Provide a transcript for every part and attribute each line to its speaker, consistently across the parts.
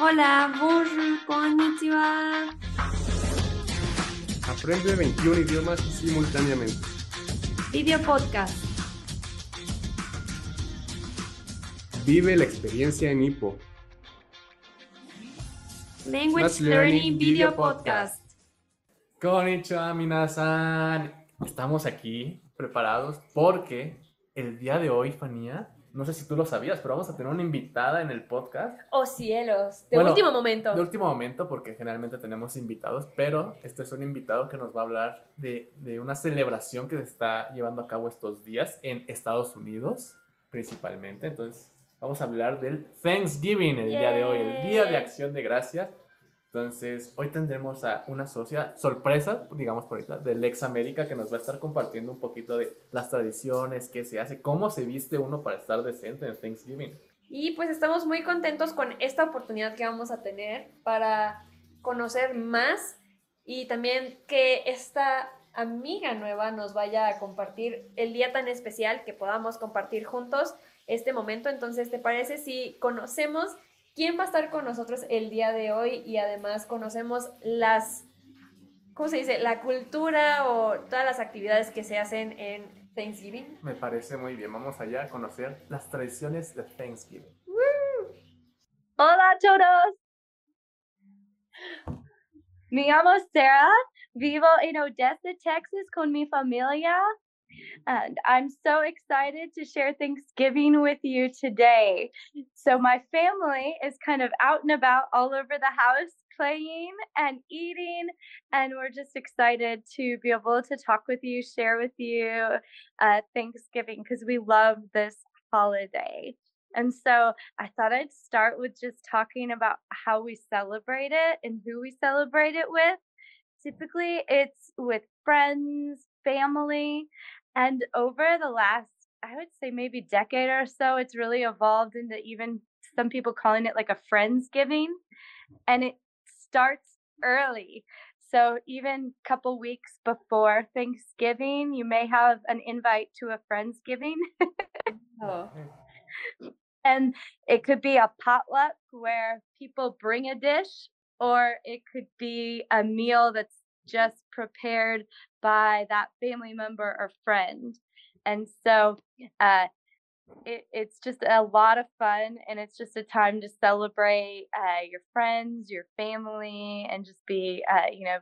Speaker 1: Hola, bonjour, konnichiwa.
Speaker 2: Aprende 21 idiomas simultáneamente.
Speaker 1: Video podcast.
Speaker 2: Vive la experiencia en Hippo.
Speaker 1: Language
Speaker 2: Let's
Speaker 1: Learning Video Podcast.
Speaker 2: Konnichiwa, minasan. Estamos aquí preparados porque el día de hoy, Fanía, no sé si tú lo sabías, pero vamos a tener una invitada en el podcast.
Speaker 3: Oh cielos, de
Speaker 2: Bueno,
Speaker 3: último momento.
Speaker 2: De último momento, porque generalmente tenemos invitados, pero este es un invitado que nos va a hablar de, de una celebración que se está llevando a cabo estos días en Estados Unidos, principalmente. Entonces, vamos a hablar del Thanksgiving el día de hoy, el Día de. Acción de Gracias. Entonces, hoy tendremos a una socia sorpresa, digamos por ahorita, del Ex América que nos va a estar compartiendo un poquito de las tradiciones, qué se hace, cómo se viste uno para estar decente en Thanksgiving.
Speaker 3: Y pues estamos muy contentos con esta oportunidad que vamos a tener para conocer más y también que esta amiga nueva nos vaya a compartir el día tan especial que podamos compartir juntos este momento. Entonces, ¿te parece si conocemos quién va a estar con nosotros el día de hoy y además conocemos las, ¿cómo se dice? La cultura o todas las actividades que se hacen en Thanksgiving.
Speaker 2: Me parece muy bien. Vamos allá a conocer las tradiciones de Thanksgiving.
Speaker 4: Hola a todos. Me llamo Sarah. Vivo en Odessa, Texas con mi familia. And I'm so excited to share Thanksgiving with you today. So, my family is kind of out and about all over the house playing and eating. And we're just excited to be able to talk with you, share with you uh, Thanksgiving because we love this holiday. And so I thought I'd start with just talking about how we celebrate it and who we celebrate it with. Typically, it's with friends, family, and over the last, I would say maybe decade or so, it's really evolved into even some people calling it like a Friendsgiving. And it starts early. So even a couple weeks before Thanksgiving, you may have an invite to a Friendsgiving.
Speaker 3: Oh.
Speaker 4: And it could be a potluck where people bring a dish, or it could be a meal that's just prepared by that family member or friend. And so uh, it, it's just a lot of fun, and it's just a time to celebrate uh, your friends, your family, and just be, uh, you know,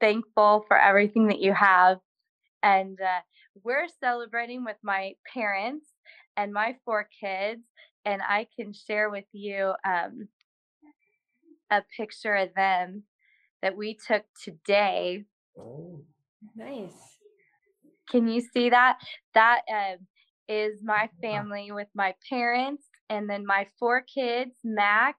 Speaker 4: thankful for everything that you have. And uh, we're celebrating with my parents and my four kids, and I can share with you um, a picture of them that we took today.
Speaker 2: Oh.
Speaker 3: Nice.
Speaker 4: Can you see that? That um, is my family with my parents, and then my four kids Max,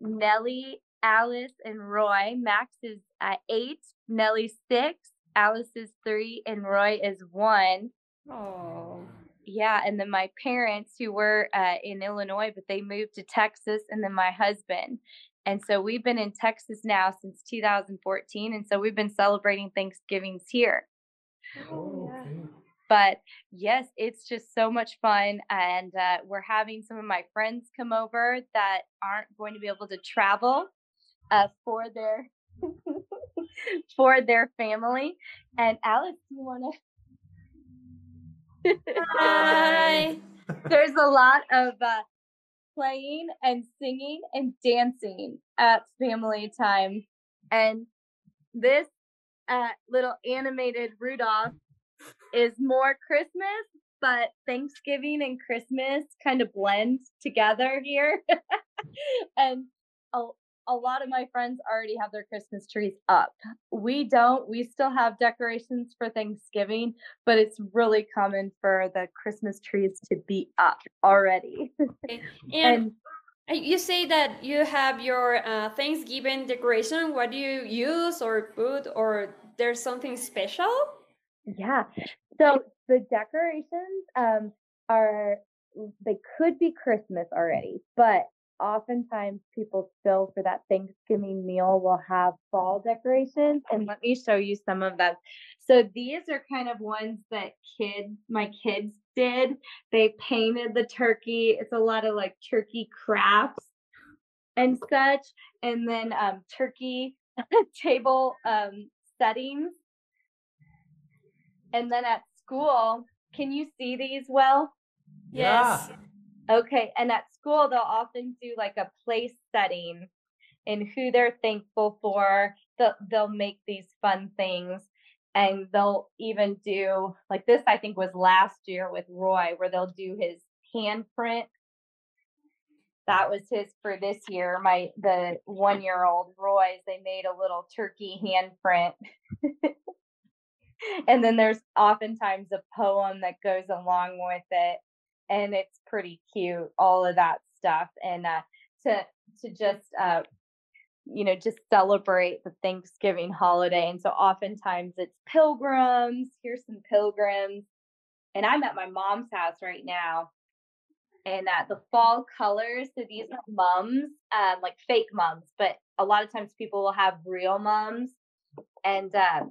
Speaker 4: Nellie, Alice, and Roy. Max is uh, eight, Nellie six, Alice is three, and Roy is one.
Speaker 3: Oh.
Speaker 4: Yeah, and then my parents who were uh, in Illinois, but they moved to Texas, and then my husband. And so we've been in Texas now since 2014, and so we've been celebrating Thanksgivings here.
Speaker 2: Oh, okay.
Speaker 4: But yes, it's just so much fun, and uh, we're having some of my friends come over that aren't going to be able to travel uh, for their for their family. And Alex, do you want to?
Speaker 3: Hi.
Speaker 4: there's a lot of uh, playing and singing and dancing at family time. And this uh, little animated Rudolph is more Christmas, but Thanksgiving and Christmas kind of blend together here. and a, a lot of my friends already have their Christmas trees up. We don't. We still have decorations for Thanksgiving, but it's really common for the Christmas trees to be up already.
Speaker 3: And uh, you say that you have your uh, Thanksgiving decoration. What do you use or put, or there's something special?
Speaker 4: Yeah. So the decorations um are they could be Christmas already, but oftentimes people still for that Thanksgiving meal will have fall decorations and let me show you some of them. So these are kind of ones that kids my kids did. They painted the turkey. It's a lot of like turkey crafts and such, and then um, turkey table um, settings. And then at school, can you see these well?
Speaker 3: Yes.
Speaker 2: Yeah.
Speaker 4: Okay, and at school they'll often do like a place setting and who they're thankful for. They'll they'll make these fun things and they'll even do like this I think was last year with Roy where they'll do his handprint. That was his for this year. My the one year old Roy's they made a little turkey handprint. and then there's oftentimes a poem that goes along with it and it's pretty cute all of that stuff and uh, to to just uh, you know just celebrate the thanksgiving holiday and so oftentimes it's pilgrims here's some pilgrims and i'm at my mom's house right now and uh, the fall colors so these are mums um, like fake mums but a lot of times people will have real mums and uh,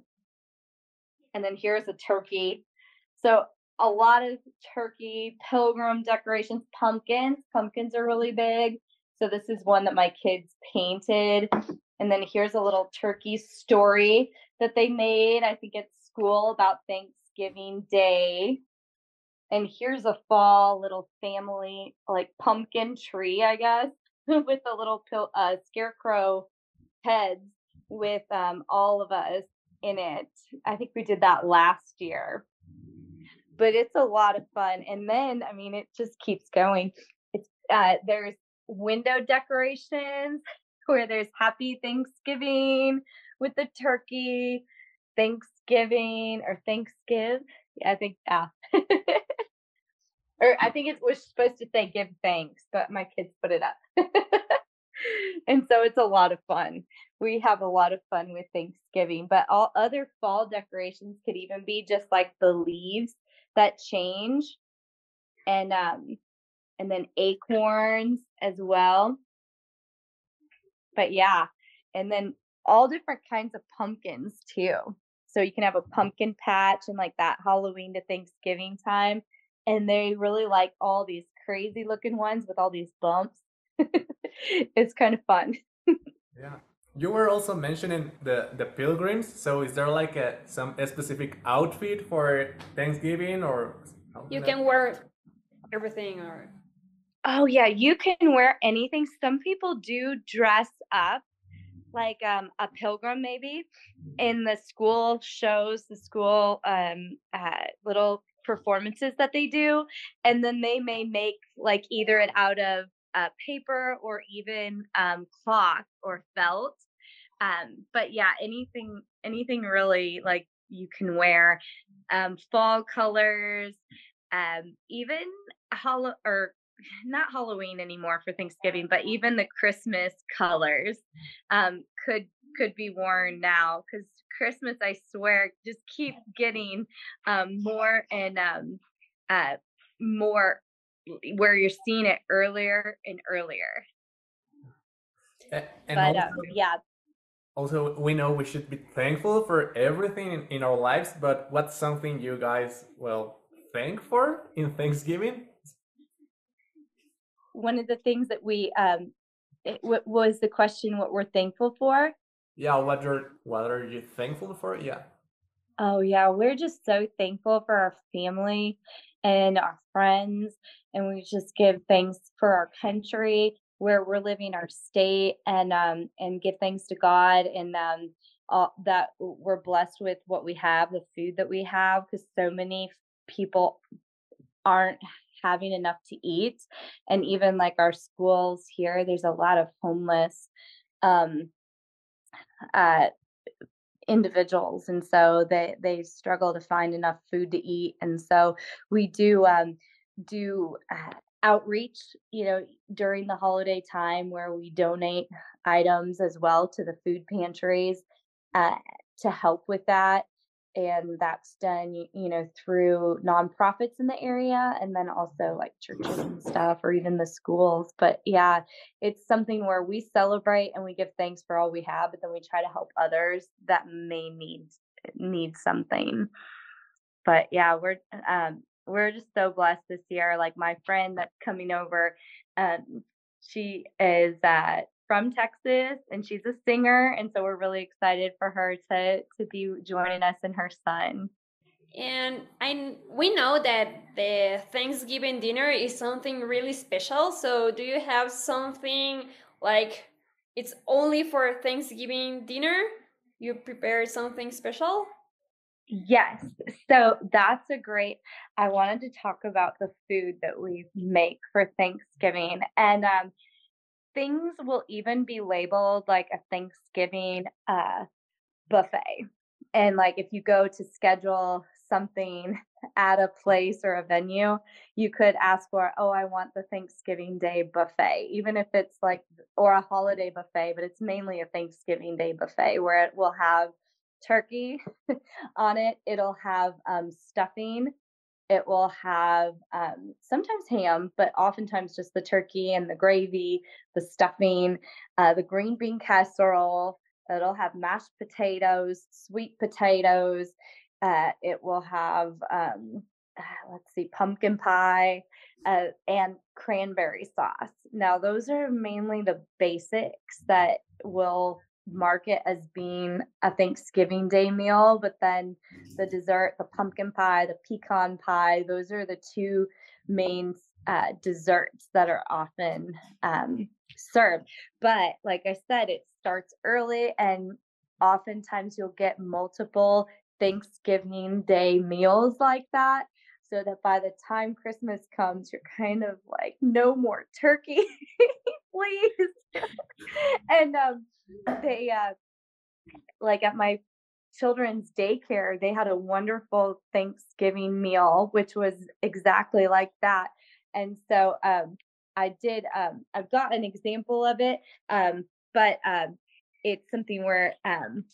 Speaker 4: and then here's a turkey. So a lot of turkey pilgrim decorations pumpkins. Pumpkins are really big. So this is one that my kids painted. And then here's a little turkey story that they made i think at school about thanksgiving day. And here's a fall little family like pumpkin tree i guess with a little pil- uh, scarecrow heads with um, all of us in it. I think we did that last year but it's a lot of fun and then i mean it just keeps going. It's uh, there's window decorations where there's happy thanksgiving with the turkey thanksgiving or thanksgive yeah, i think yeah or i think it was supposed to say give thanks but my kids put it up. And so it's a lot of fun. We have a lot of fun with thanksgiving but all other fall decorations could even be just like the leaves that change and um and then acorns as well. But yeah and then all different kinds of pumpkins too. So you can have a pumpkin patch and like that halloween to thanksgiving time and they really like all these crazy looking ones with all these bumps. It's kind of fun.
Speaker 2: Yeah. You were also mentioning the the pilgrims. So is there like a some a specific outfit for Thanksgiving or
Speaker 3: You
Speaker 2: like-
Speaker 3: can wear everything or
Speaker 4: Oh yeah, you can wear anything. Some people do dress up like um a pilgrim maybe in the school shows, the school um uh, little performances that they do and then they may make like either it out of uh, paper or even um cloth or felt. Um but yeah, anything anything really like you can wear um fall colors um even hollow or not Halloween anymore for Thanksgiving, but even the Christmas colors um, could could be worn now because Christmas, I swear, just keeps getting um, more and uh, more where you're seeing it earlier and earlier.
Speaker 2: And
Speaker 4: but
Speaker 2: also,
Speaker 4: um, yeah,
Speaker 2: also, we know we should be thankful for everything in, in our lives, but what's something you guys well thank for in Thanksgiving?
Speaker 4: one of the things that we um, it, what was the question what we're thankful for
Speaker 2: Yeah, what are what are you thankful for? Yeah.
Speaker 4: Oh, yeah. We're just so thankful for our family and our friends. And we just give thanks for our country, where we're living, our state, and um, and give thanks to God and um, all, that we're blessed with what we have, the food that we have, because so many people aren't having enough to eat. And even like our schools here, there's a lot of homeless um, uh, individuals and so they they struggle to find enough food to eat and so we do um do uh, outreach you know during the holiday time where we donate items as well to the food pantries uh, to help with that and that's done you know through nonprofits in the area and then also like churches and stuff or even the schools but yeah it's something where we celebrate and we give thanks for all we have but then we try to help others that may need need something. But yeah we're um we're just so blessed this year like my friend that's coming over um she is uh, from Texas and she's a singer, and so we're really excited for her to to be joining us and her son.
Speaker 3: And I we know that the Thanksgiving dinner is something really special. So do you have something like it's only for Thanksgiving dinner? You prepare something special?
Speaker 4: Yes. So that's a great. I wanted to talk about the food that we make for Thanksgiving. And um, things will even be labeled like a Thanksgiving uh, buffet. And like if you go to schedule something at a place or a venue, you could ask for, oh, I want the Thanksgiving Day buffet, even if it's like, or a holiday buffet, but it's mainly a Thanksgiving Day buffet where it will have turkey on it. It'll have um, stuffing. It will have um, sometimes ham, but oftentimes just the turkey and the gravy, the stuffing, uh, the green bean casserole. It'll have mashed potatoes, sweet potatoes. Uh, it will have, um, let's see, pumpkin pie uh, and cranberry sauce. Now, those are mainly the basics that will market as being a Thanksgiving Day meal, but then the dessert, the pumpkin pie, the pecan pie, those are the two main uh, desserts that are often um, served. But like I said, it starts early, and oftentimes you'll get multiple Thanksgiving Day meals like that. So that by the time Christmas comes, you're kind of like, no more turkey, please. and um, they uh like at my children's daycare they had a wonderful thanksgiving meal which was exactly like that and so um i did um i've got an example of it um but um it's something where um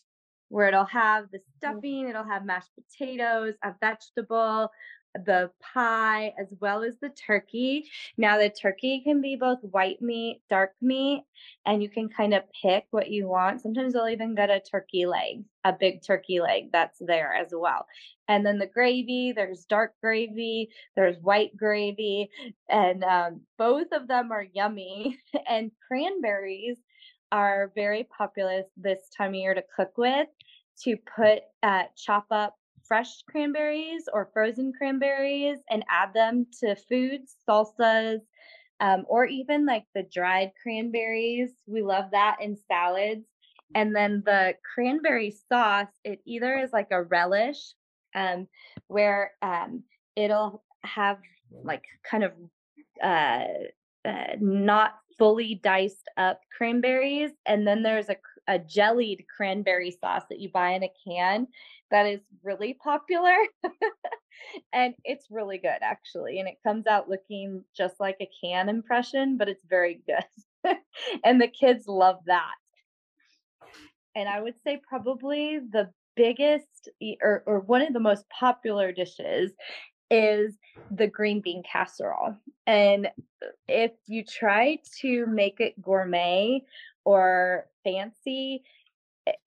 Speaker 4: where it'll have the mm. stuffing it'll have mashed potatoes a vegetable the pie as well as the turkey. Now, the turkey can be both white meat, dark meat, and you can kind of pick what you want. Sometimes they'll even get a turkey leg, a big turkey leg that's there as well. And then the gravy, there's dark gravy, there's white gravy, and um, both of them are yummy. and cranberries are very popular this time of year to cook with to put uh, chop up fresh cranberries or frozen cranberries and add them to foods, salsas, um, or even like the dried cranberries. We love that in salads. And then the cranberry sauce, it either is like a relish, um, where um, it'll have like kind of uh, uh, not fully diced up cranberries. And then there's a, a jellied cranberry sauce that you buy in a can that is really popular. and it's really good, actually. And it comes out looking just like a can impression, but it's very good. and the kids love that. And I would say probably the biggest or, or one of the most popular dishes is the green bean casserole. And uh, if you try to make it gourmet or fancy,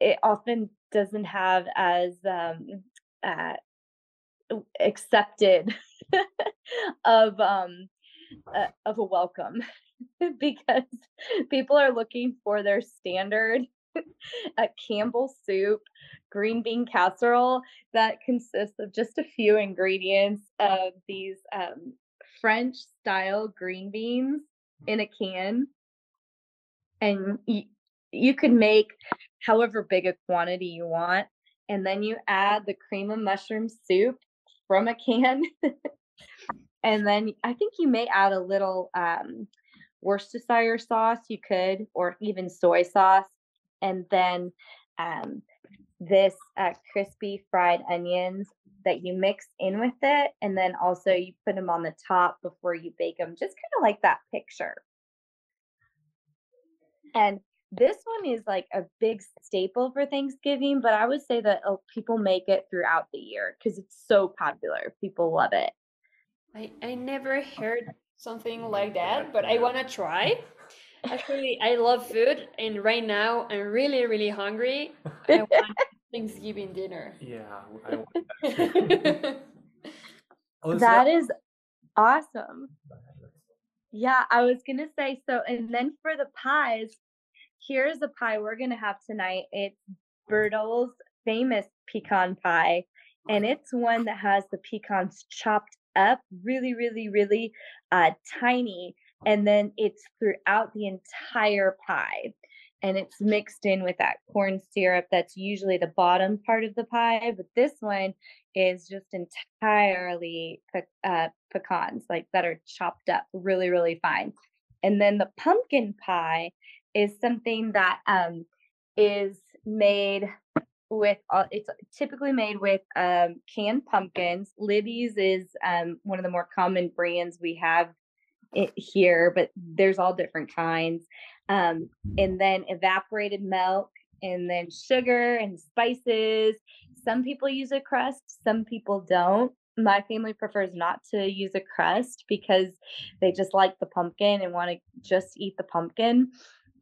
Speaker 4: it often doesn't have as um, uh, accepted of um, uh, of a welcome because people are looking for their standard a Campbell soup, green bean casserole that consists of just a few ingredients of these um, French style green beans in a can. And you, you can make however big a quantity you want. And then you add the cream of mushroom soup from a can. and then I think you may add a little um, Worcestershire sauce, you could, or even soy sauce and then um, this uh, crispy fried onions that you mix in with it and then also you put them on the top before you bake them just kind of like that picture and this one is like a big staple for thanksgiving but i would say that oh, people make it throughout the year because it's so popular people love it
Speaker 3: I, I never heard something like that but i want to try Actually, I love food, and right now I'm really, really hungry. I want Thanksgiving dinner.
Speaker 2: Yeah, I want that.
Speaker 4: that is awesome. Yeah, I was gonna say so. And then for the pies, here's a pie we're gonna have tonight. It's Bertle's famous pecan pie, and it's one that has the pecans chopped up really, really, really uh, tiny, and then it's throughout the entire pie. And it's mixed in with that corn syrup that's usually the bottom part of the pie, but this one is just entirely pe- uh, pecans, like that are chopped up really, really fine. And then the pumpkin pie is something that um, is made with all, it's typically made with um, canned pumpkins. Libby's is um, one of the more common brands we have it here, but there's all different kinds. Um, and then evaporated milk, and then sugar and spices. Some people use a crust, some people don't. My family prefers not to use a crust because they just like the pumpkin and want to just eat the pumpkin.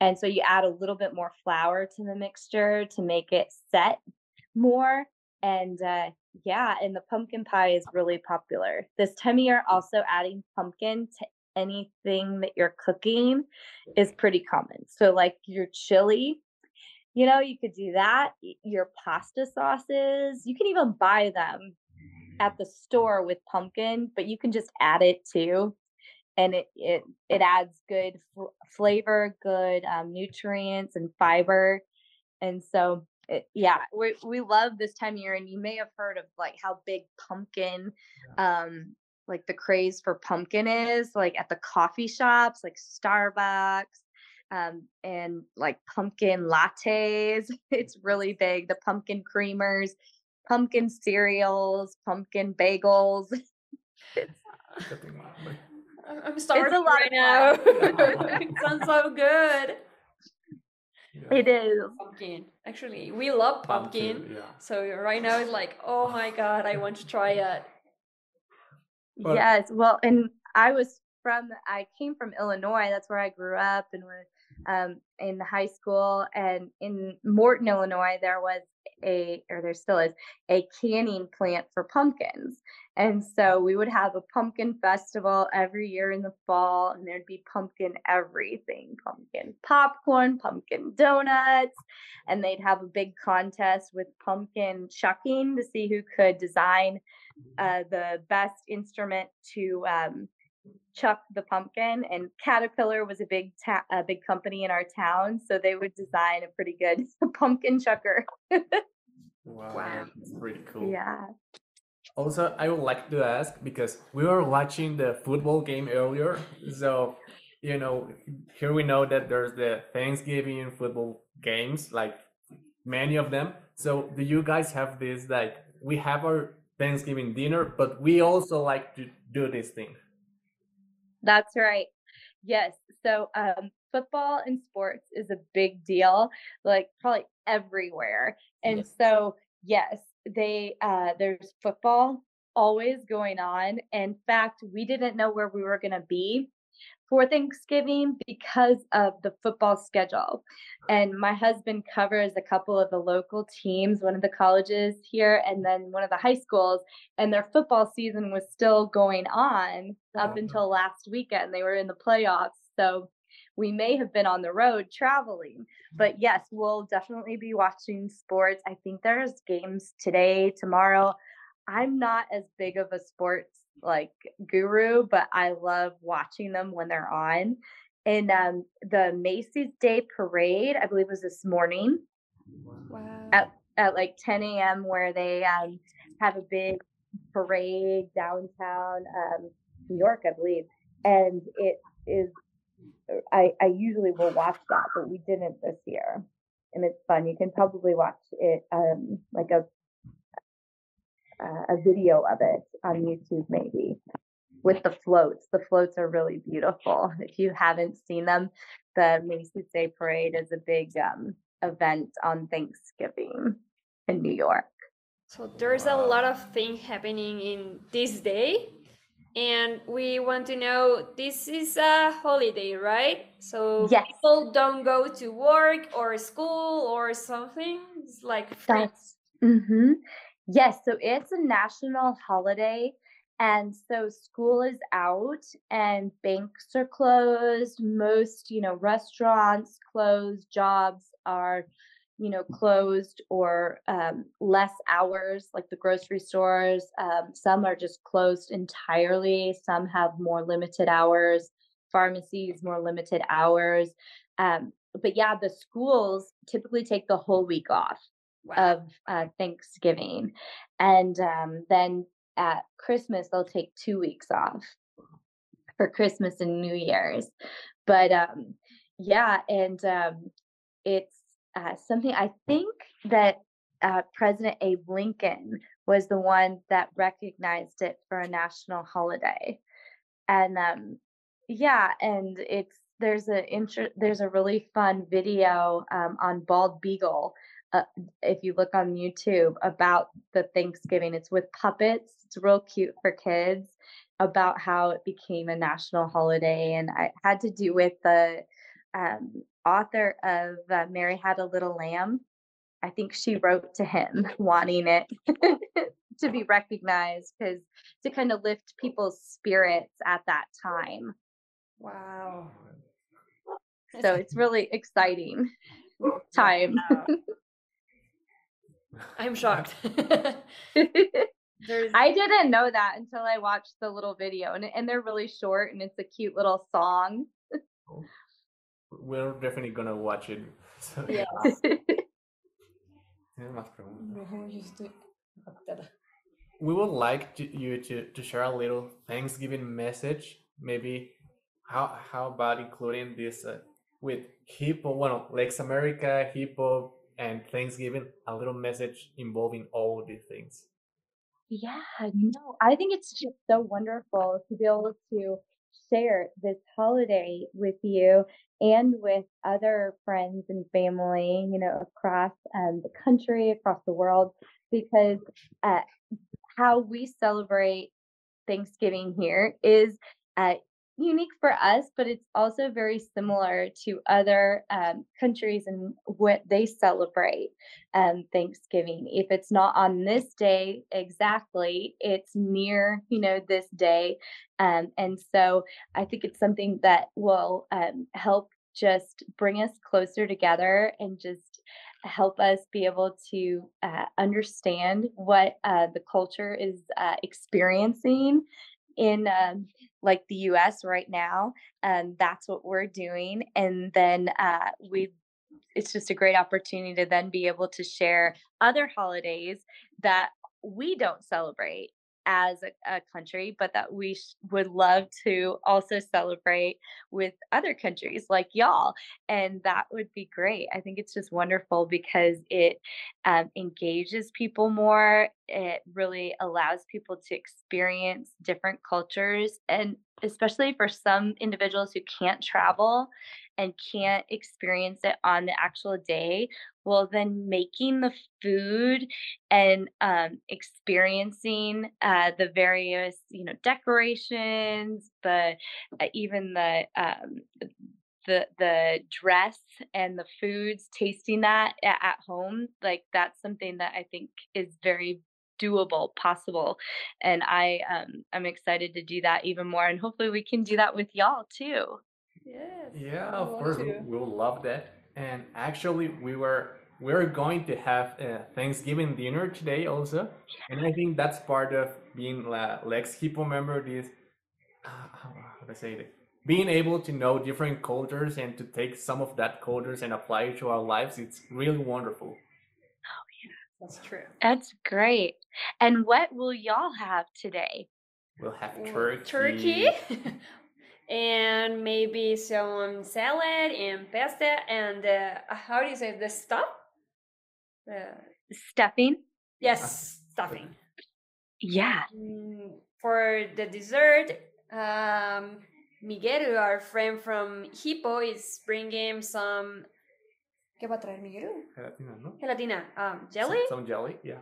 Speaker 4: And so you add a little bit more flour to the mixture to make it set more. And uh, yeah, and the pumpkin pie is really popular. This time of year, also adding pumpkin to anything that you're cooking is pretty common. So, like your chili, you know, you could do that. Your pasta sauces, you can even buy them at the store with pumpkin, but you can just add it too and it it it adds good f- flavor, good um, nutrients and fiber, and so it, yeah, we we love this time of year. And you may have heard of like how big pumpkin, um, like the craze for pumpkin is, like at the coffee shops, like Starbucks. Um, and like pumpkin lattes, it's really big. The pumpkin creamers, pumpkin cereals, pumpkin bagels.
Speaker 3: I'm- I'm starving
Speaker 4: a lot
Speaker 3: right now. it sounds so good.
Speaker 4: it is.
Speaker 3: Pumpkin. Actually, we love pumpkin.
Speaker 2: yeah.
Speaker 3: So right now it's like, oh my god, I want to try it.
Speaker 2: But-
Speaker 4: yes. Well, and I was from, I came from Illinois. That's where I grew up and was um, in the high school. And in Morton, Illinois, there was a, or there still is, a canning plant for pumpkins. And so we would have a pumpkin festival every year in the fall, and there'd be pumpkin everything pumpkin popcorn, pumpkin donuts, and they'd have a big contest with pumpkin chucking to see who could design uh, the best instrument to um, chuck the pumpkin. And Caterpillar was a big ta- a big company in our town, so they would design a pretty good pumpkin chucker.
Speaker 2: Wow,
Speaker 3: Wow.
Speaker 2: that's pretty cool.
Speaker 4: yeah.
Speaker 2: Also, I would like to ask because we were watching the football game earlier. So, you know, here we know that there's the Thanksgiving football games, like many of them. So, do you guys have this like we have our Thanksgiving dinner, but we also like to do this thing?
Speaker 4: That's right. Yes. So um, football and sports is a big deal, like probably everywhere. And
Speaker 2: Yes.
Speaker 4: so yes, they uh, there's football always going on. In fact, we didn't know where we were going to be for Thanksgiving because of the football schedule. And my husband covers a couple of the local teams, one of the colleges here, and then one of the high schools. And their football season was still going on up
Speaker 2: mm-hmm.
Speaker 4: until last weekend. They were in the playoffs. So we may have been on the road traveling. Mm-hmm. But yes, we'll definitely be watching sports. I think there's games today, tomorrow. I'm not as big of a sports like guru, but I love watching them when they're on. And um, the Macy's Day Parade, I believe, was this morning
Speaker 3: Wow.
Speaker 4: at, at like 10 a.m., where they um, have a big parade downtown um, New York, I believe. And it is, I, I usually will watch that, but we didn't this year. And it's fun. You can probably watch it um, like a uh, a video of it on YouTube, maybe with the floats. The floats are really beautiful. If you haven't seen them, the Macy's Day Parade is a big um, event on Thanksgiving in New York.
Speaker 3: So there's a lot of things happening in this day. And we want to know this is a holiday, right? So
Speaker 4: Yes.
Speaker 3: people don't go to work or school or something. It's like free.
Speaker 4: That's hmm Yes, so it's a national holiday and so school is out and banks are closed most you know restaurants closed jobs are you know closed or um, less hours like the grocery stores um, some are just closed entirely some have more limited hours pharmacies more limited hours um, but yeah the schools typically take the whole week off
Speaker 3: Wow.
Speaker 4: of uh, thanksgiving and um, then at christmas they'll take two weeks off for christmas and new year's but um, yeah and um, it's uh, something I think that uh, President Abe Lincoln was the one that recognized it for a national holiday, and um, yeah, and it's there's a inter- there's a really fun video um, on Bald Beagle. Uh, if you look on YouTube about the Thanksgiving, it's with puppets. It's real cute for kids about how it became a national holiday, and I had to do with the um, author of uh, Mary Had a Little Lamb. I think she wrote to him wanting it to be recognized because to kind of lift people's spirits at that time.
Speaker 3: Wow.
Speaker 4: So it's really exciting time.
Speaker 3: I'm shocked.
Speaker 4: I didn't know that until I watched the little video, and, and they're really short, and it's a cute little song.
Speaker 2: We're definitely gonna watch it. So,
Speaker 3: Yeah.
Speaker 2: ¿Tienes más preguntas?
Speaker 3: No, yo estoy impactada.
Speaker 2: We would like to, you to, to share a little Thanksgiving message. Maybe how how about including this uh, with Hippo, well, Lex America, Hippo, and Thanksgiving, a little message involving all these things.
Speaker 4: Yeah, no, I think it's just so wonderful to be able to share this holiday with you and with other friends and family, you know, across um, the country, across the world, because uh, how we celebrate Thanksgiving here is uh, unique for us, but it's also very similar to other um, countries and what they celebrate um, Thanksgiving. If it's not on this day exactly, it's near, you know, this day. Um, and so I think it's something that will um, help just bring us closer together and just help us be able to uh, understand what uh, the culture is uh, experiencing in um, like the US right now. And that's what we're doing. And then uh, we it's just a great opportunity to then be able to share other holidays that we don't celebrate as a, a country, but that we sh- would love to also celebrate with other countries like y'all. And that would be great. I think it's just wonderful because it um, engages people more. It really allows people to experience different cultures. And especially for some individuals who can't travel and can't experience it on the actual day, well, then making the food and um, experiencing uh, the various, you know, decorations, the uh, even the um, the the dress and the foods, tasting that at, at home, like that's something that I think is very doable, possible, and I um, I'm excited to do that even more, and hopefully we can do that with y'all too.
Speaker 3: Yes.
Speaker 2: Yeah,
Speaker 3: I
Speaker 2: of course, we,
Speaker 3: to.
Speaker 2: we will love that. And actually, we were we're going to have a Thanksgiving dinner today also, and I think that's part of being a Lex Hippo member. This uh, how how do I say it? Being able to know different cultures and to take some of that cultures and apply it to our lives, it's really wonderful.
Speaker 3: Oh yeah, that's true.
Speaker 4: That's great. And what will y'all have today?
Speaker 2: We'll have turkey.
Speaker 3: Turkey. and maybe some salad and pasta and uh, how do you say the stuff? Uh,
Speaker 4: Stuffing?
Speaker 3: yes, stuffing.
Speaker 4: Yeah.
Speaker 3: Mm, for the dessert, um, Miguel, our friend from Hippo, is bringing some. ¿Qué va a traer Miguel?
Speaker 2: Gelatina, no?
Speaker 3: Gelatina, um,
Speaker 2: Some-
Speaker 3: jelly,
Speaker 2: Some, jelly, yeah.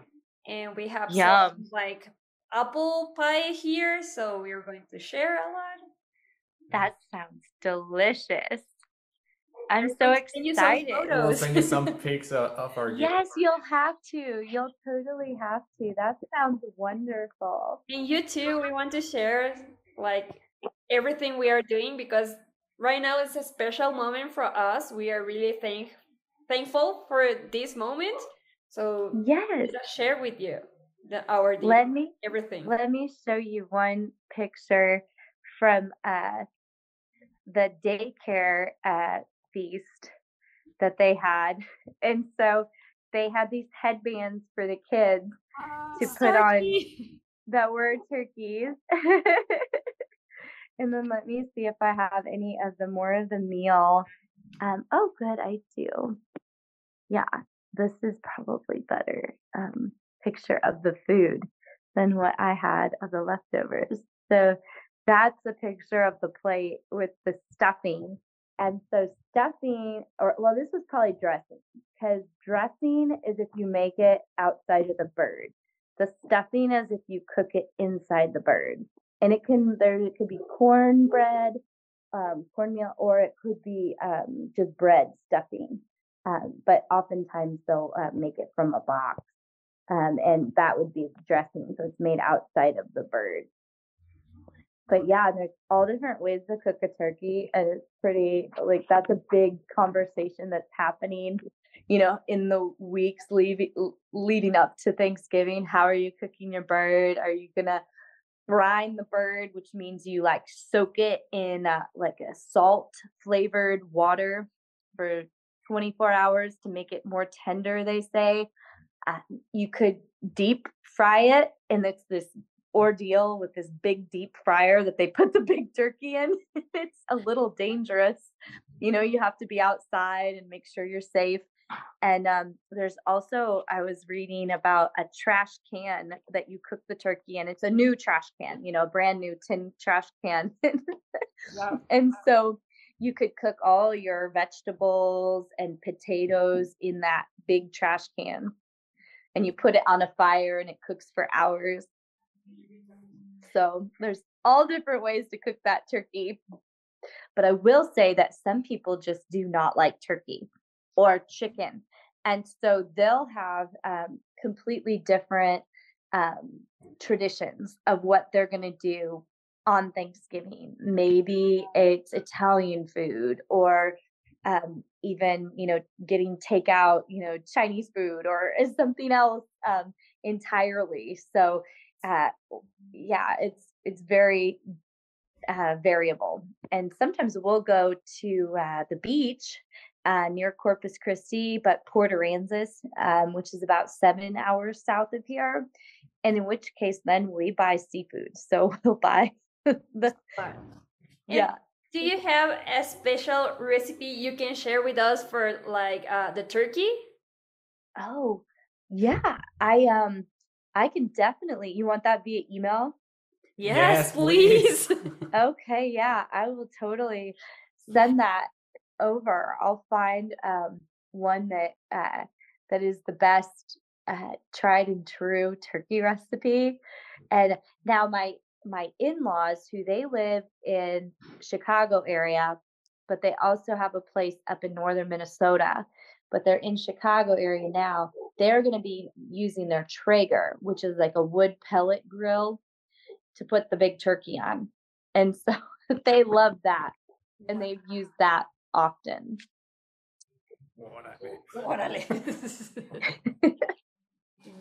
Speaker 3: and we have
Speaker 4: Yum.
Speaker 3: some like apple pie here, so we're going to share a lot.
Speaker 4: That sounds delicious. I'm so
Speaker 3: Send you some
Speaker 4: excited.
Speaker 3: photos.
Speaker 2: We'll send you some pics of, of our gift.
Speaker 4: Yes, you'll have to. You'll totally have to. That sounds wonderful.
Speaker 3: And you too, we want to share like everything we are doing because right now it's a special moment for us. We are really thank thankful for this moment. So
Speaker 4: Yes.
Speaker 3: share with you the our
Speaker 4: Let me
Speaker 3: everything.
Speaker 4: let me show you one picture from uh the daycare uh feast that they had. And so they had these headbands for the kids to put on that were turkeys. and then let me see if I have any of the more of the meal. Um, oh, good, I do. Yeah, this is probably better um, picture of the food than what I had of the leftovers. So that's a picture of the plate with the stuffing. And so stuffing, or well, this was probably dressing because dressing is if you make it outside of the bird. The stuffing is if you cook it inside the bird, and it can there it could be cornbread, um, cornmeal, or it could be um, just bread stuffing. Um, but oftentimes they'll uh, make it from a box, um, and that would be dressing. So it's made outside of the bird. But yeah, there's all different ways to cook a turkey, and it's pretty like that's a big conversation that's happening you know, in the weeks leaving, leading up to Thanksgiving, how are you cooking your bird? Are you gonna brine the bird, which means you like soak it in uh, like a salt flavored water for 24 hours to make it more tender, they say. Uh, you could deep fry it, and it's this ordeal with this big deep fryer that they put the big turkey in. it's a little dangerous. You know, you have to be outside and make sure you're safe. And um, there's also, I was reading about a trash can that you cook the turkey in. It's a new trash can, you know, a brand new tin trash can.
Speaker 3: Wow.
Speaker 4: and so you could cook all your vegetables and potatoes in that big trash can. And you put it on a fire and it cooks for hours. So there's all different ways to cook that turkey. But I will say that some people just do not like turkey or chicken. And so they'll have um, completely different um, traditions of what they're going to do on Thanksgiving. Maybe it's Italian food or um, even, you know, getting takeout, you know, Chinese food or is something else um, entirely. So, uh, yeah, it's it's very uh, variable. And sometimes we'll go to uh, the beach uh, near Corpus Christi, but Port Aransas, um, which is about seven hours south of here. And in which case, then we buy seafood. So we'll buy the yeah.
Speaker 3: Do you have a special recipe you can share with us for like uh, the turkey?
Speaker 4: Oh, yeah. I um I can definitely. You want that via email?
Speaker 3: Yes,
Speaker 2: Yes,
Speaker 3: please.
Speaker 2: please.
Speaker 4: Okay, yeah. I will totally send that over. I'll find um one that uh that is the best uh tried and true turkey recipe. And now my my in-laws who they live in Chicago area, but they also have a place up in northern Minnesota, but they're in Chicago area now. They're going to be using their Traeger, which is like a wood pellet grill to put the big turkey on. And so they love that and they've used that often.
Speaker 3: Órale.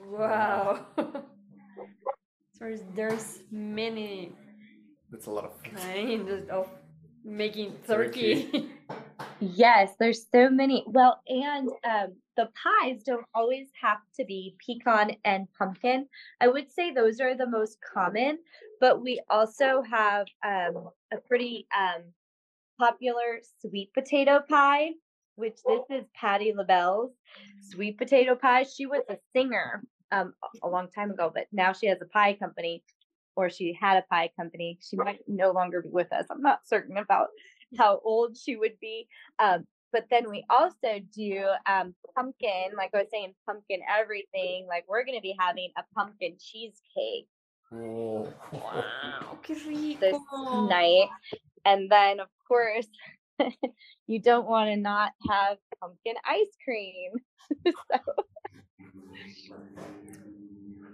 Speaker 3: wow. So there's- there's many
Speaker 2: That's a lot of food.
Speaker 3: kinds of making
Speaker 2: Turkey.
Speaker 3: turkey.
Speaker 4: Yes, there's so many. Well, and um, the pies don't always have to be pecan and pumpkin. I would say those are the most common, but we also have um, a pretty um, popular sweet potato pie, which this is Patti LaBelle's sweet potato pie. She was a singer um, a- a long time ago, but now she has a pie company, or she had a pie company. She might no longer be with us. I'm not certain about how old she would be. Um, but then we also do um, pumpkin, like I was saying, pumpkin everything. Like we're going to be having a pumpkin cheesecake
Speaker 2: Oh.
Speaker 3: wow, qué rico.
Speaker 4: this night. And then, of course, you don't want to not have pumpkin ice cream. so,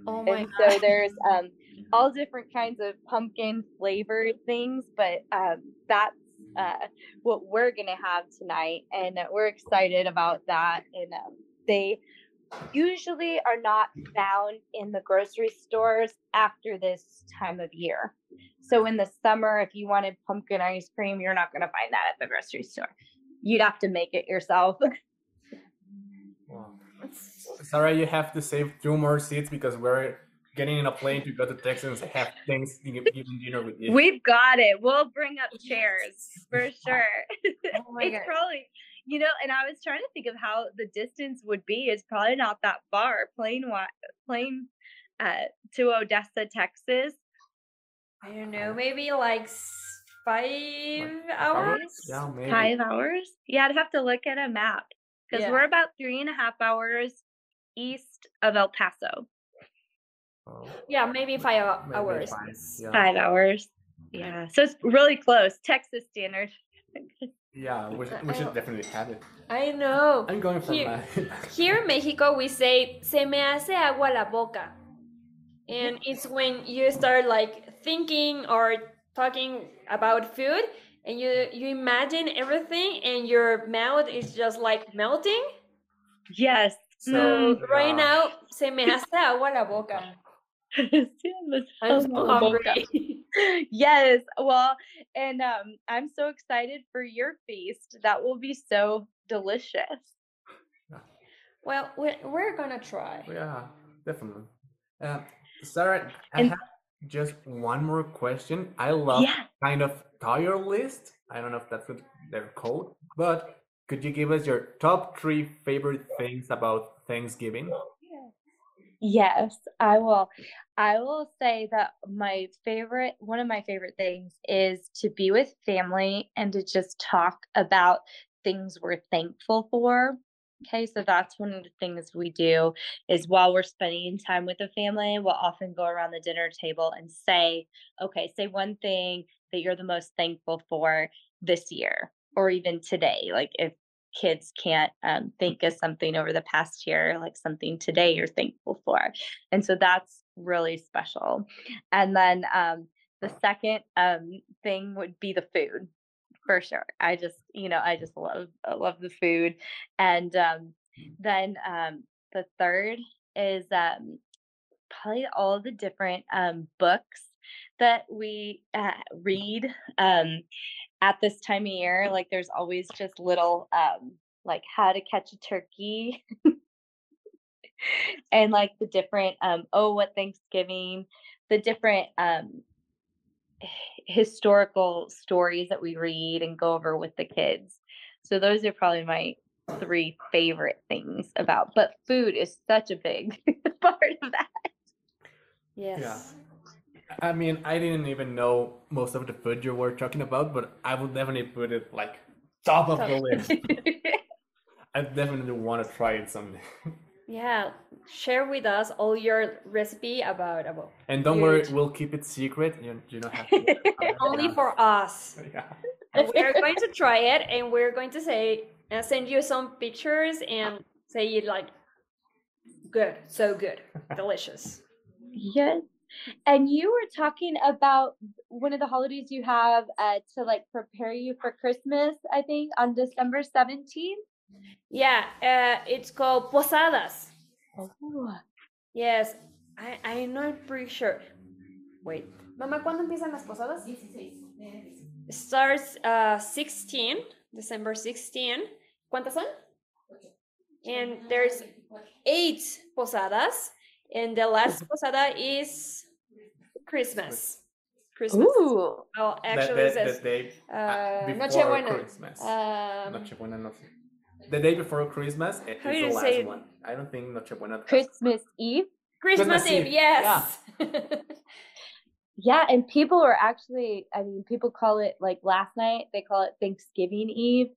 Speaker 3: Oh my
Speaker 4: and
Speaker 3: god.
Speaker 4: so there's um, all different kinds of pumpkin flavored things, but um, that's uh, what we're gonna have tonight, and uh, we're excited about that. And um, they usually are not found in the grocery stores after this time of year. So in the summer, if you wanted pumpkin ice cream, you're not gonna find that at the grocery store. You'd have to make it yourself.
Speaker 2: Wow. Sarah, you have to save two more seats because we're getting in a plane to go to Texas and have Thanksgiving dinner with you.
Speaker 4: We've got it. We'll bring up chairs for sure.
Speaker 3: Oh my
Speaker 4: it's
Speaker 3: god.
Speaker 4: probably, you know, and I was trying to think of how the distance would be. It's probably not that far. Plane, wa- plane, uh, to Odessa, Texas.
Speaker 3: I don't know, maybe like s- five
Speaker 2: Hours?
Speaker 3: hours?
Speaker 2: Yeah, maybe.
Speaker 4: Five hours? Yeah, I'd have to look at a map because
Speaker 3: Yeah.
Speaker 4: we're about three and a half hours east of El Paso.
Speaker 2: Oh,
Speaker 3: Yeah, maybe five
Speaker 2: maybe
Speaker 3: hours.
Speaker 2: five, yeah.
Speaker 4: Five hours. Yeah, so it's really close. Texas standard.
Speaker 2: Yeah, we should, we should
Speaker 3: don't-
Speaker 2: definitely have it.
Speaker 3: I know.
Speaker 2: I'm going for
Speaker 3: Here-
Speaker 2: mine.
Speaker 3: Here in Mexico, we say "se me hace agua la boca," and it's when you start like thinking or talking about food, and you you imagine everything, and your mouth is just like melting.
Speaker 4: yes.
Speaker 3: So
Speaker 4: Mm.
Speaker 3: right now, se me hace agua la boca. I'm so hungry.
Speaker 4: yes. Well, and um, I'm so excited for your feast. That will be so delicious.
Speaker 3: well, we're, we're gonna try.
Speaker 2: yeah, definitely. Uh, Sarah, I
Speaker 4: And-
Speaker 2: have just one more question. I love
Speaker 4: Yeah.
Speaker 2: kind of tier list. I don't know if that's what they're called, but could you give us your top three favorite things about Thanksgiving?
Speaker 4: Yes, I will. I will say that my favorite, one of my favorite things is to be with family and to just talk about things we're thankful for. Okay, so that's one of the things we do is while we're spending time with the family, we'll often go around the dinner table and say, okay, say one thing that you're the most thankful for this year or even today. Like if kids can't um, think of something over the past year, like something today you're thankful for. And so that's really special. And then um, the second um, thing would be the food for sure. I just, you know, I just love, I love the food. And um, then um, the third is um, probably all the different books that we uh, read um, at this time of year. Like there's always just little um, like how to catch a turkey and like the different um oh what Thanksgiving, the different um historical stories that we read and go over with the kids. So those are probably my three favorite things about. But food is such a big part of that.
Speaker 3: Yes.
Speaker 2: I mean, I didn't even know most of the food you were talking about, but I would definitely put it like top of the list. I definitely want to try it someday.
Speaker 3: Yeah. Share with us all your recipe about about
Speaker 2: And don't worry, we'll keep it secret. You, you don't have to.
Speaker 3: only for us.
Speaker 2: Yeah.
Speaker 3: We're going to try it, and we're going to say and send you some pictures and say you like good, so good, delicious.
Speaker 4: Yes. And you were talking about one of the holidays you have uh, to like prepare you for Christmas, I think, on December 17th.
Speaker 3: Yeah, uh, it's called posadas.
Speaker 4: Oh.
Speaker 3: Yes, I I'm not pretty sure. Wait, mamá, ¿cuándo empiezan las posadas? Starts uh 16, December 16. ¿Cuántas son? And there's eight posadas, and the last posada is Christmas. Christmas.
Speaker 4: Ooh.
Speaker 3: Oh, actually, it
Speaker 2: the, the
Speaker 3: says
Speaker 2: day
Speaker 3: uh,
Speaker 2: before
Speaker 3: Nochebuena.
Speaker 2: Christmas.
Speaker 3: Um,
Speaker 2: Nochebuena, no. The day before Christmas i-
Speaker 3: How do
Speaker 2: is the
Speaker 3: say
Speaker 2: last
Speaker 3: it?
Speaker 2: one. I don't think Nochebuena. has-
Speaker 4: Christmas Eve.
Speaker 3: Christmas,
Speaker 2: Christmas
Speaker 3: Eve,
Speaker 2: Eve,
Speaker 3: yes.
Speaker 4: Yeah, and people are actually, I mean, people call it like last night, they call it Thanksgiving Eve.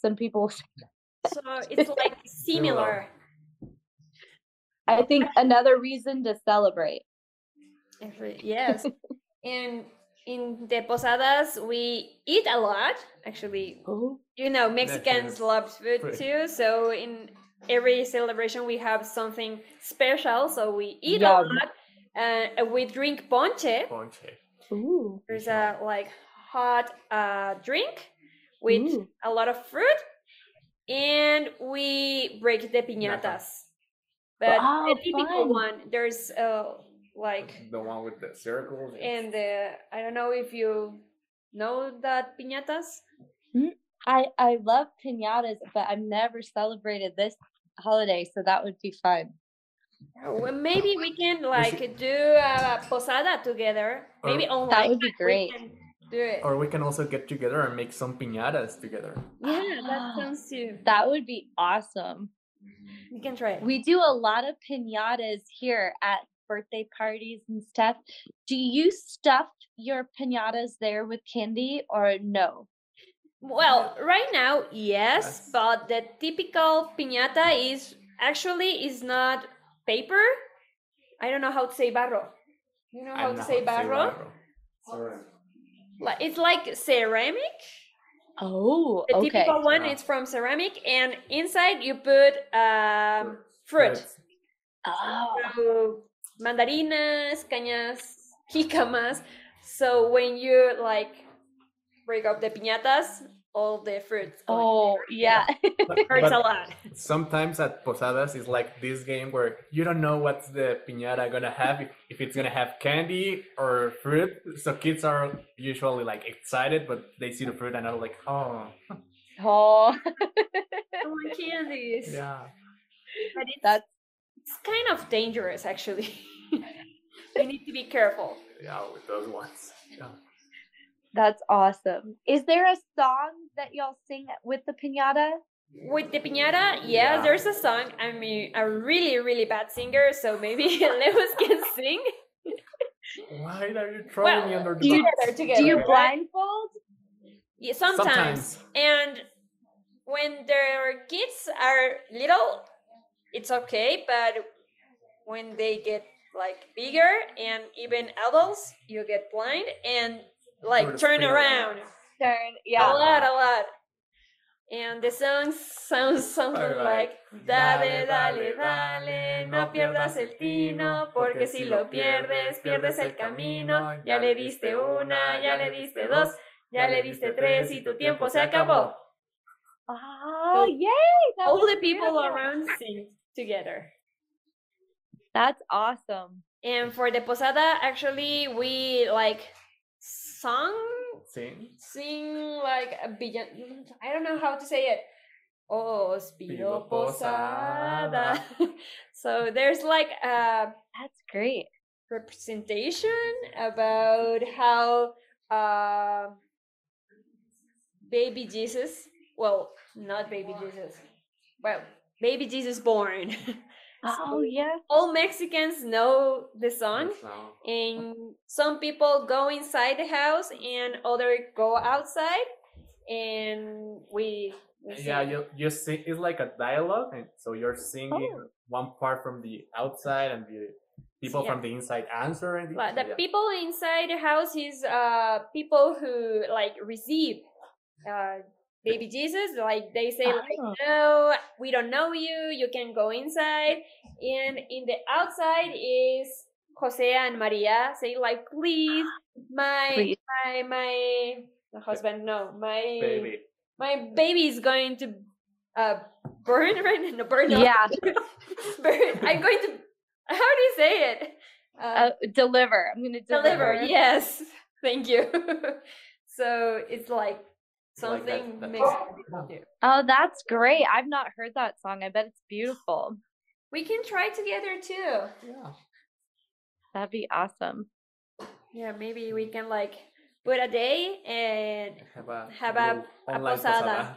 Speaker 4: Some people,
Speaker 3: so it's like similar.
Speaker 4: I think another reason to celebrate.
Speaker 3: Every, yes. and in the posadas we eat a lot. Actually,
Speaker 4: Oh,
Speaker 3: you know Mexicans love food
Speaker 2: Food.
Speaker 3: too. So in every celebration we have something special. So we eat
Speaker 4: Yum.
Speaker 3: a lot. Uh, we drink ponche.
Speaker 2: Ponche.
Speaker 4: ooh,
Speaker 3: There's a like hot uh, drink with
Speaker 4: Ooh.
Speaker 3: a lot of fruit, and we break the piñatas. But
Speaker 4: Oh,
Speaker 3: the typical
Speaker 4: fun.
Speaker 3: one, there's uh, like,
Speaker 2: The one with the circles.
Speaker 3: and uh, I don't know if you know that piñatas.
Speaker 4: I I love pinatas, but I've never celebrated this holiday, so that would be fun.
Speaker 3: Well, maybe we can like do a posada together. Maybe
Speaker 2: Or-
Speaker 3: online.
Speaker 4: would be great.
Speaker 3: do it.
Speaker 2: Or we can also get together and make some piñatas together.
Speaker 3: yeah, that sounds too.
Speaker 4: That would be awesome.
Speaker 3: We can try it.
Speaker 4: We do a lot of pinatas here at birthday parties and stuff. Do you stuff your pinatas there with candy or no?
Speaker 3: Well, right now, yes,
Speaker 2: Yes.
Speaker 3: but the typical piñata is actually is not paper. I don't know how to say barro. You know how to
Speaker 2: know
Speaker 3: say
Speaker 2: how to
Speaker 3: barro?
Speaker 2: Sorry.
Speaker 3: It's like ceramic.
Speaker 4: Oh,
Speaker 3: The
Speaker 4: okay.
Speaker 3: typical one
Speaker 2: Ah.
Speaker 3: is from ceramic, and inside you put um, fruit.
Speaker 2: Fruits.
Speaker 4: Oh,
Speaker 3: So, mandarinas, cañas, jicamas. So when you like break up the piñatas, all the fruits. go in
Speaker 4: oh yeah.
Speaker 2: But-
Speaker 3: Hurts a lot.
Speaker 2: Sometimes at posadas it's like this game where you don't know what's the piñata gonna have if, if it's gonna have candy or fruit. So kids are usually like excited, but they see the fruit and are like, oh,
Speaker 4: oh, oh
Speaker 3: I want candies.
Speaker 2: yeah.
Speaker 3: But it's,
Speaker 4: that's
Speaker 3: it's kind of dangerous, actually. you need to be careful.
Speaker 2: Yeah, with those ones. Yeah.
Speaker 4: that's awesome. Is there a song that y'all sing with the pinata?
Speaker 3: With the piñata, yes,
Speaker 2: Yeah.
Speaker 3: there's a song. I mean, a really, really bad singer, so maybe Lewis can sing.
Speaker 2: Why are you throwing me under the
Speaker 4: do you-
Speaker 2: bus?
Speaker 3: Together, together.
Speaker 4: Do you blindfold?
Speaker 3: Yeah, sometimes.
Speaker 2: Sometimes.
Speaker 3: And when their kids are little, it's okay, but when they get like bigger and even adults, you get blind and like turn
Speaker 2: spin
Speaker 3: around.
Speaker 4: Turn, yeah.
Speaker 3: A lot, a lot. And the song sounds something
Speaker 2: Alright.
Speaker 3: like Dale, dale, dale, no pierdas el tino, porque si lo pierdes, pierdes el camino. Ya le diste una, ya le diste dos, ya le diste tres y tu tiempo se acabó.
Speaker 4: Oh, yay! that
Speaker 3: All the people
Speaker 4: beautiful.
Speaker 3: around sing together.
Speaker 4: That's awesome.
Speaker 3: And for the posada, actually, we like song,
Speaker 2: Sing.
Speaker 3: sing like a billion. I don't know how to say it. Os pido
Speaker 2: Pido
Speaker 3: posada. so there's like a
Speaker 4: That's great.
Speaker 3: representation about how uh, baby Jesus, well, not baby Jesus, well, baby Jesus born.
Speaker 4: Oh, yeah.
Speaker 3: All Mexicans know the song.
Speaker 2: So,
Speaker 3: and some people go inside the house and other go outside and we, we
Speaker 2: yeah,
Speaker 3: sing.
Speaker 2: you you sing. It's like a dialogue, and so you're singing
Speaker 4: Oh.
Speaker 2: one part from the outside, and the people
Speaker 3: Yeah.
Speaker 2: from the inside answer. And
Speaker 3: Like, the
Speaker 2: yeah.
Speaker 3: people inside the house is uh people who like receive uh baby jesus like they say like
Speaker 4: Oh.
Speaker 3: no we don't know you you can go inside and in the outside is jose and maria say like please my
Speaker 4: Please.
Speaker 3: my my husband no my
Speaker 2: baby.
Speaker 3: my baby is going to uh burn right no burn up.
Speaker 4: Yeah.
Speaker 3: burn i'm going to how do you say it
Speaker 4: Uh, deliver. I'm going to
Speaker 3: deliver
Speaker 4: deliver.
Speaker 3: yes thank you so it's like
Speaker 2: Like that-
Speaker 3: something
Speaker 2: that-
Speaker 3: Mexican people.
Speaker 4: Oh, that's great. I've not heard that song. I bet it's beautiful.
Speaker 3: we can try together too
Speaker 2: Yeah.
Speaker 4: That'd be awesome.
Speaker 3: yeah maybe we can like put a day and
Speaker 2: Have a
Speaker 3: Have a- a
Speaker 2: online
Speaker 3: posada.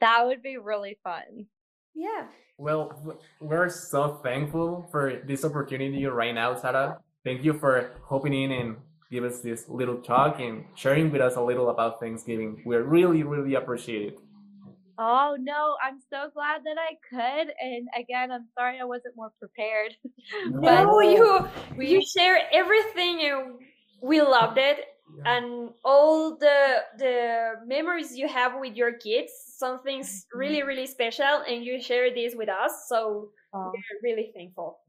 Speaker 4: That would be really fun.
Speaker 3: yeah
Speaker 2: Well, we're so thankful for this opportunity right now, Sarah. Thank you for hopping in and give us this little talk and sharing with us a little about Thanksgiving. We really, really appreciate it.
Speaker 4: Oh, no. I'm so glad that I could. And again, I'm sorry I wasn't more prepared.
Speaker 3: no you
Speaker 4: we
Speaker 3: you share everything and we loved it
Speaker 5: and all the the memories you have with your kids something's mm-hmm. really really special and you share this with us so
Speaker 4: Oh.
Speaker 5: we're really thankful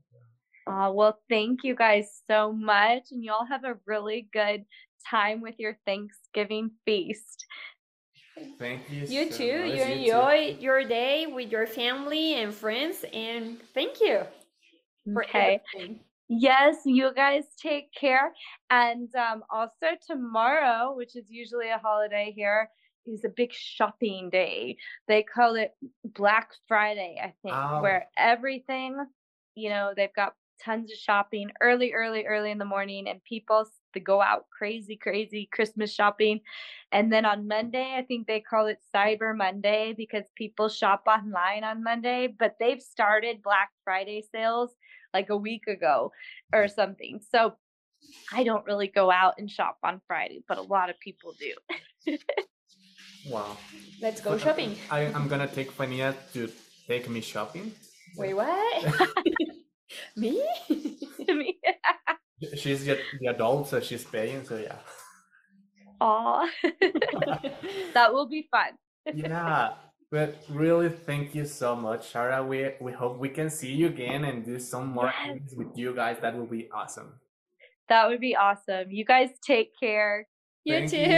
Speaker 4: Uh, well, thank you guys so much, and y'all have a really good time with your Thanksgiving feast.
Speaker 6: Thank you.
Speaker 5: you
Speaker 6: so
Speaker 5: too
Speaker 6: much.
Speaker 5: you enjoy your day with your family and friends and thank you for
Speaker 4: Okay.
Speaker 5: everything.
Speaker 4: Yes, you guys take care. And um, also tomorrow, which is usually a holiday here, is a big shopping day. They call it Black Friday, I think,
Speaker 6: Oh.
Speaker 4: where everything, you know, they've got tons of shopping early, early, early in the morning, and people go out crazy, crazy Christmas shopping. And then on Monday, I think they call it Cyber Monday because people shop online on Monday, but they've started Black Friday sales like a week ago or something. So I don't really go out and shop on Friday, but a lot of people do.
Speaker 6: Wow.
Speaker 5: let's go shopping
Speaker 6: I, I'm gonna take Fania to take me shopping.
Speaker 5: wait what me
Speaker 4: Me-
Speaker 6: She's the, the adult, so she's paying. So yeah.
Speaker 4: Aw, that will be fun.
Speaker 6: yeah. But really, thank you so much, Sarah. We we hope we can see you again and do some more
Speaker 4: Yes.
Speaker 6: things with you guys. That will be awesome.
Speaker 4: That would be awesome. You guys take care.
Speaker 5: you
Speaker 6: Thank
Speaker 5: too
Speaker 6: you.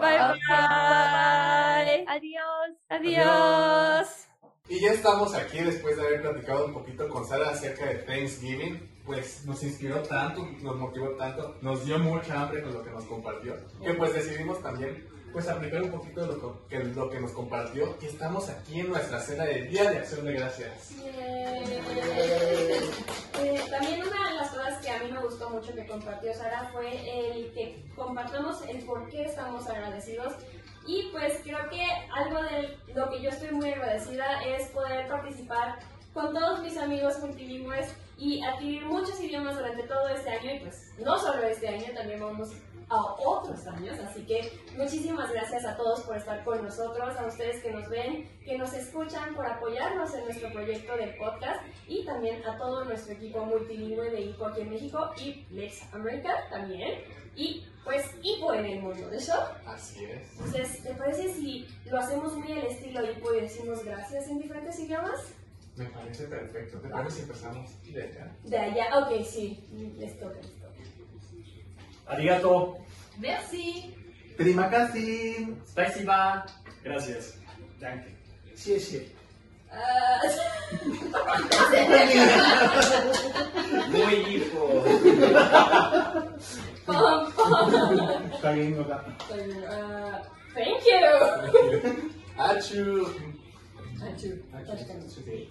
Speaker 5: bye
Speaker 6: Bye.
Speaker 5: bye
Speaker 4: Adios.
Speaker 5: adios
Speaker 2: Y ya estamos aquí después de haber platicado un poquito con Sara acerca de Thanksgiving. Pues nos inspiró tanto, nos motivó tanto, nos dio mucha hambre con lo que nos compartió, que pues decidimos también pues aplicar un poquito de lo que, nos compartió y estamos aquí en nuestra cena de Día de Acción de Gracias.
Speaker 3: Eh, también una de las cosas que a mí me gustó mucho que compartió Sara fue el que compartamos el por qué estamos agradecidos. Y pues creo que algo de lo que yo estoy muy agradecida es poder participar con todos mis amigos multilingües y adquirir muchos idiomas durante todo este año. Y pues no solo este año, también vamos a otros años. Así que muchísimas gracias a todos por estar con nosotros, a ustedes que nos ven, que nos escuchan, por apoyarnos en nuestro proyecto del podcast y también a todo nuestro equipo multilingüe de ICO aquí en México y Lex America también. Y pues IPO en el mundo de shop.
Speaker 2: Así es.
Speaker 3: Entonces, ¿te parece si lo hacemos muy al estilo IPO y decimos gracias en diferentes idiomas?
Speaker 2: Me parece perfecto. ¿Te parece si empezamos de acá?
Speaker 3: De allá, ok, sí, les toca, あり
Speaker 7: が
Speaker 3: と
Speaker 2: う。メ
Speaker 7: ッシー。プ
Speaker 2: リマ
Speaker 3: カ
Speaker 7: シー。
Speaker 3: スパ
Speaker 2: イシー
Speaker 3: バー。グ
Speaker 2: ラ
Speaker 3: シア
Speaker 2: ス。
Speaker 7: ダンケン。シエシエ。
Speaker 3: ああ。
Speaker 7: イ。
Speaker 3: ああ。Thank you!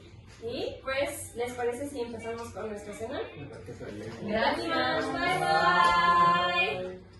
Speaker 3: Y pues, ¿les parece si empezamos con nuestra cena? Gracias. Bye bye.